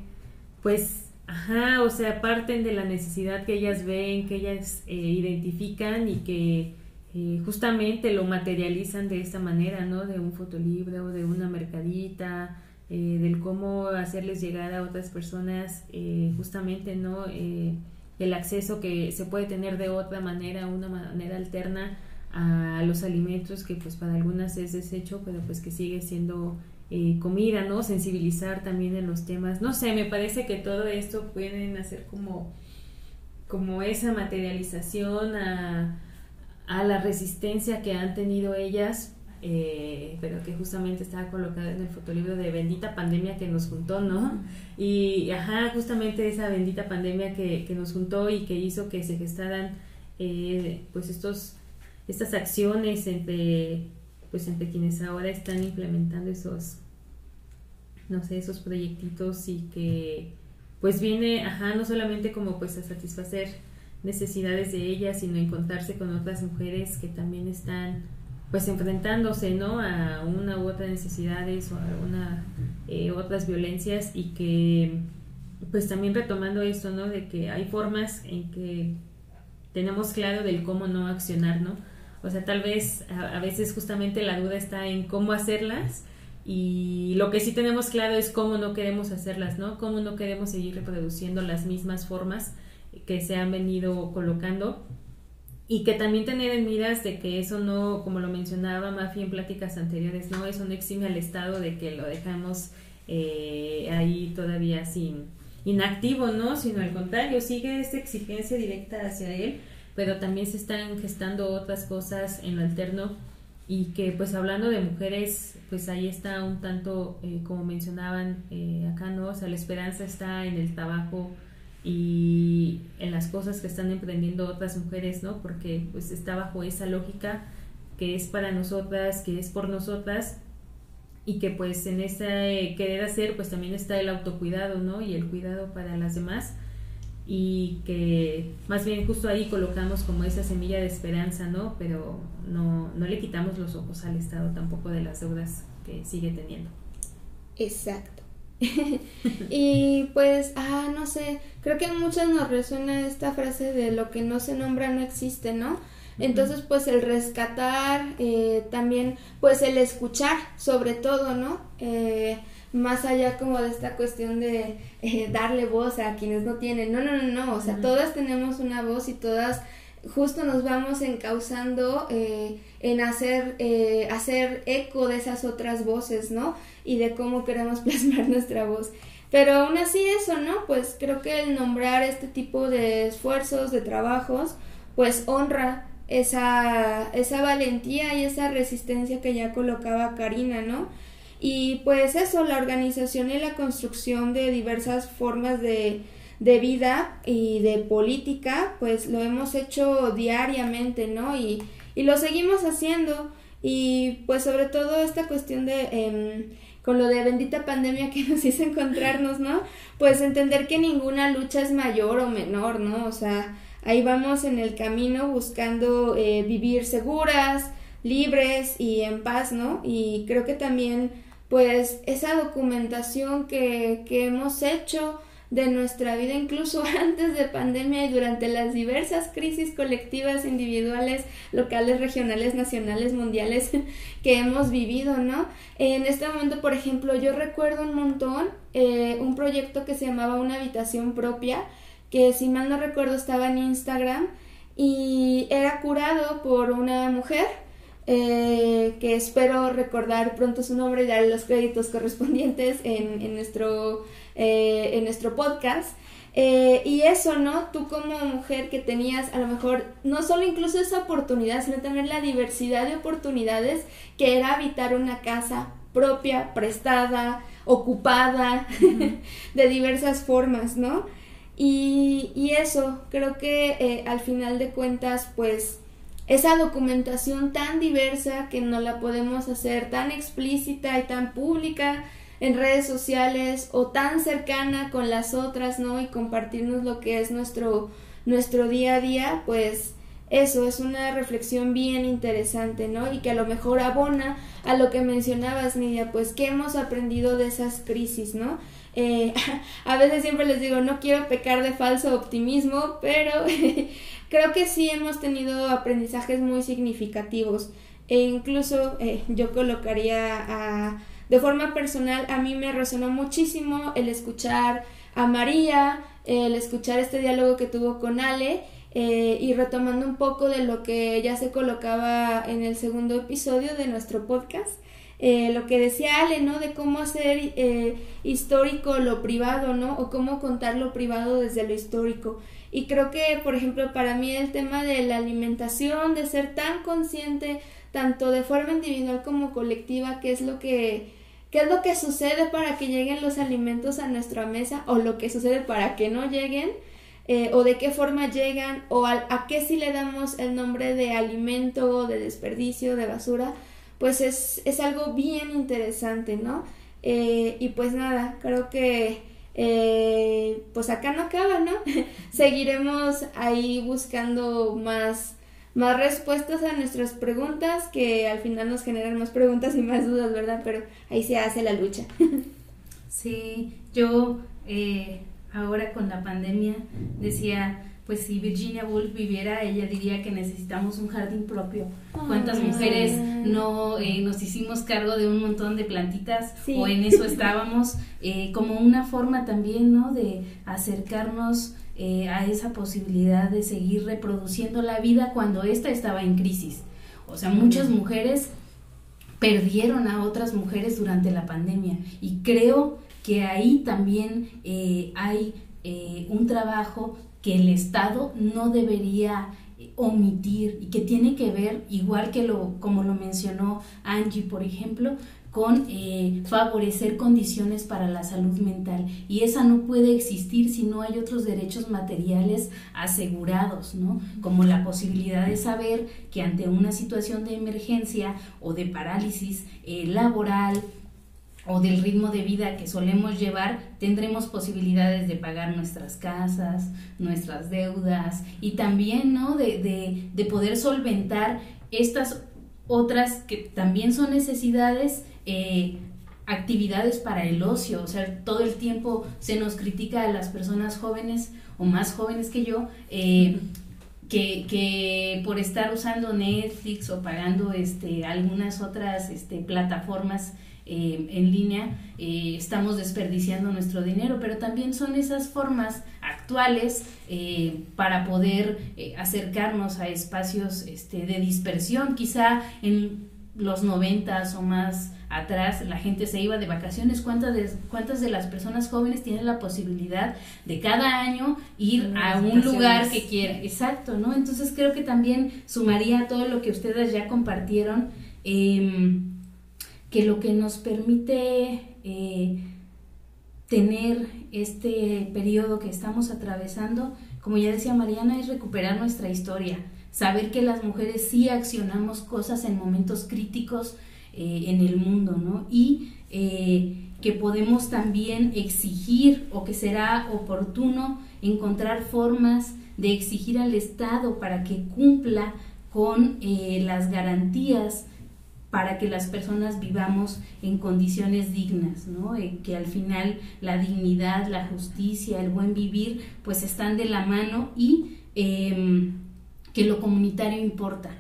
[SPEAKER 9] pues Ajá, o sea, parten de la necesidad que ellas ven, que ellas eh, identifican y que eh, justamente lo materializan de esta manera, ¿no? De un fotolibro, de una mercadita, eh, del cómo hacerles llegar a otras personas justamente, ¿no? el acceso que se puede tener de otra manera, una manera alterna a los alimentos que pues para algunas es desecho, pero pues que sigue siendo eh, comida, ¿no? Sensibilizar también en los temas. No sé, me parece que todo esto pueden hacer como, como esa materialización a, a la resistencia que han tenido ellas eh, pero que justamente estaba colocada en el fotolibro de bendita pandemia que nos juntó, ¿no? Y, ajá, justamente esa bendita pandemia que, que nos juntó y que hizo que se gestaran, eh, pues, estos, estas acciones entre, pues, entre quienes ahora están implementando esos, no sé, esos proyectitos y que, pues, viene, ajá, no solamente como, pues, a satisfacer necesidades de ellas, sino encontrarse con otras mujeres que también están pues enfrentándose ¿no? a una u otra necesidades o a una, eh, otras violencias y que pues también retomando esto, ¿no? De que hay formas en que tenemos claro del cómo no accionar, ¿no? O sea, tal vez a, veces justamente la duda está en cómo hacerlas y lo que sí tenemos claro es cómo no queremos hacerlas, ¿no? Cómo no queremos seguir reproduciendo las mismas formas que se han venido colocando y que también tener en miras de que eso no, como lo mencionaba Mafi en pláticas anteriores, no, eso no exime al Estado de que lo dejamos eh, ahí todavía sin inactivo, ¿no? Sino al contrario, sigue esa exigencia directa hacia él, pero también se están gestando otras cosas en lo alterno y que pues hablando de mujeres, pues ahí está un tanto, eh, como mencionaban eh, acá, ¿no? O sea, la esperanza está en el trabajo, y en las cosas que están emprendiendo otras mujeres, ¿no? Porque pues está bajo esa lógica que es para nosotras, que es por nosotras y que pues en ese querer hacer pues también está el autocuidado, ¿no? Y el cuidado para las demás y que más bien justo ahí colocamos como esa semilla de esperanza, ¿no? Pero no, no le quitamos los ojos al Estado tampoco de las deudas que sigue teniendo.
[SPEAKER 8] Exacto. y pues, ah, no sé, creo que a muchas nos resuena esta frase de lo que no se nombra no existe, ¿no? Entonces, pues el rescatar, eh, también, pues el escuchar, sobre todo, ¿no? Eh, más allá como de esta cuestión de eh, darle voz a quienes no tienen. No, no, no, no, o sea, todas tenemos una voz y todas justo nos vamos encauzando en hacer, hacer eco de esas otras voces, ¿no? y de cómo queremos plasmar nuestra voz. Pero aún así eso, ¿no? Pues creo que el nombrar este tipo de esfuerzos, de trabajos, pues honra esa, esa valentía y esa resistencia que ya colocaba Karina, ¿no? Y pues eso, la organización y la construcción de diversas formas de, de vida y de política, pues lo hemos hecho diariamente, ¿no? Y, y lo seguimos haciendo. Y pues sobre todo esta cuestión de... Em, con lo de bendita pandemia que nos hizo encontrarnos, ¿no? Pues entender que ninguna lucha es mayor o menor, ¿no? O sea, ahí vamos en el camino buscando eh, vivir seguras, libres y en paz, ¿no? Y creo que también, pues, esa documentación que, que hemos hecho, de nuestra vida incluso antes de pandemia y durante las diversas crisis colectivas, individuales, locales, regionales, nacionales, mundiales que hemos vivido, ¿no? En este momento, por ejemplo, yo recuerdo un montón eh, un proyecto que se llamaba Una habitación propia, que si mal no recuerdo estaba en Instagram y era curado por una mujer eh, que espero recordar pronto su nombre y darle los créditos correspondientes en, en nuestro eh, en nuestro podcast. Eh, y eso, ¿no? Tú como mujer que tenías a lo mejor no solo incluso esa oportunidad, sino también la diversidad de oportunidades que era habitar una casa propia, prestada, ocupada, de diversas formas, ¿no? Y, y eso, creo que eh, al final de cuentas, pues esa documentación tan diversa que no la podemos hacer tan explícita y tan pública, en redes sociales o tan cercana con las otras, ¿no? Y compartirnos lo que es nuestro, nuestro día a día, pues eso es una reflexión bien interesante, ¿no? Y que a lo mejor abona a lo que mencionabas, Nidia, pues qué hemos aprendido de esas crisis, ¿no? Eh, a veces siempre les digo, no quiero pecar de falso optimismo, pero creo que sí hemos tenido aprendizajes muy significativos. E incluso eh, yo colocaría a de forma personal, a mí me resonó muchísimo el escuchar a María, el escuchar este diálogo que tuvo con Ale eh, y retomando un poco de lo que ya se colocaba en el segundo episodio de nuestro podcast. Eh, lo que decía Ale, ¿no? De cómo hacer eh, histórico lo privado, ¿no? O cómo contar lo privado desde lo histórico. Y creo que, por ejemplo, para mí el tema de la alimentación, de ser tan consciente, tanto de forma individual como colectiva, qué es lo que, qué es lo que sucede para que lleguen los alimentos a nuestra mesa o lo que sucede para que no lleguen, eh, o de qué forma llegan, o a, a, qué si le damos el nombre de alimento, de desperdicio, de basura, pues es, es algo bien interesante, ¿no? Eh, y pues nada, creo que eh, pues acá no acaba, ¿no? Seguiremos ahí buscando más, más respuestas a nuestras preguntas que al final nos generan más preguntas y más dudas, ¿verdad? Pero ahí se hace la lucha.
[SPEAKER 7] sí, yo eh, ahora con la pandemia decía, pues si Virginia Woolf viviera, ella diría que necesitamos un jardín propio. ¿Cuántas mujeres no eh, nos hicimos cargo de un montón de plantitas o en eso estábamos? Eh, como una forma también, ¿no? De acercarnos eh, a esa posibilidad de seguir reproduciendo la vida cuando ésta estaba en crisis. O sea, muchas mujeres perdieron a otras mujeres durante la pandemia y creo que ahí también hay un trabajo que el Estado no debería omitir y que tiene que ver, igual que lo, como lo mencionó Angie, por ejemplo, con eh, favorecer condiciones para la salud mental. Y esa no puede existir si no hay otros derechos materiales asegurados, ¿no? Como la posibilidad de saber que ante una situación de emergencia o de parálisis eh, laboral, o del ritmo de vida que solemos llevar, tendremos posibilidades de pagar nuestras casas, nuestras deudas y también ¿no? de, de, poder solventar estas otras que también son necesidades, eh, actividades para el ocio. O sea, todo el tiempo se nos critica a las personas jóvenes o más jóvenes que yo. Eh, que, que, por estar usando Netflix o pagando este, algunas otras este, plataformas eh, en línea, eh, estamos desperdiciando nuestro dinero, pero también son esas formas actuales eh, para poder acercarnos a espacios este, de dispersión. Quizá en los noventas o más atrás la gente se iba de vacaciones, ¿cuántas de, cuántas de las personas jóvenes tienen la posibilidad de cada año ir a un lugar que quieran? Exacto, ¿no? Entonces creo que también sumaría todo lo que ustedes ya compartieron. Em, que lo que nos permite eh, tener este periodo que estamos atravesando, como ya decía Mariana, es recuperar nuestra historia, saber que las mujeres sí accionamos cosas en momentos críticos eh, en el mundo, ¿no? Y eh, que podemos también exigir o que será oportuno encontrar formas de exigir al Estado para que cumpla con las garantías para que las personas vivamos en condiciones dignas, ¿no? Eh, que al final la dignidad, la justicia, el buen vivir, pues están de la mano y em, que lo comunitario importa,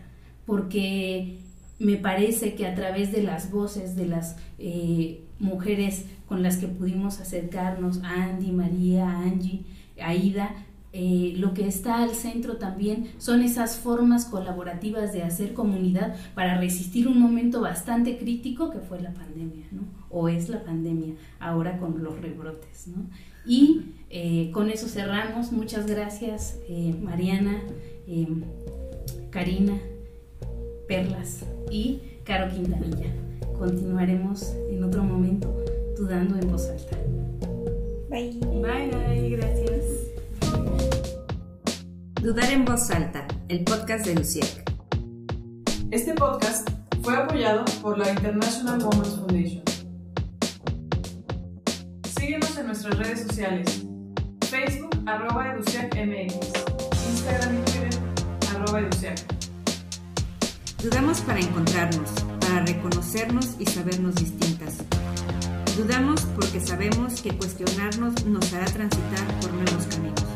[SPEAKER 7] porque me parece que a través de las voces de las eh, mujeres con las que pudimos acercarnos, Andy, María, Angie, Aida, eh, lo que está al centro también son esas formas colaborativas de hacer comunidad para resistir un momento bastante crítico que fue la pandemia, ¿no? O es la pandemia, ahora con los rebrotes, ¿no? Y eh, con eso cerramos. Muchas gracias, eh, Mariana, Karina, Perlas y Caro Quintanilla. Continuaremos en otro momento dudando en voz alta.
[SPEAKER 8] Bye.
[SPEAKER 9] Bye, bye, gracias.
[SPEAKER 1] Dudar en voz alta, el podcast de Luciec.
[SPEAKER 2] Este podcast fue apoyado por la International Women's Foundation. Síguenos en nuestras redes sociales. Facebook, arroba EduciacMX. Instagram y Twitter, arroba Educiac.
[SPEAKER 1] Dudamos para encontrarnos, para reconocernos y sabernos distintas. Dudamos porque sabemos que cuestionarnos nos hará transitar por nuevos caminos.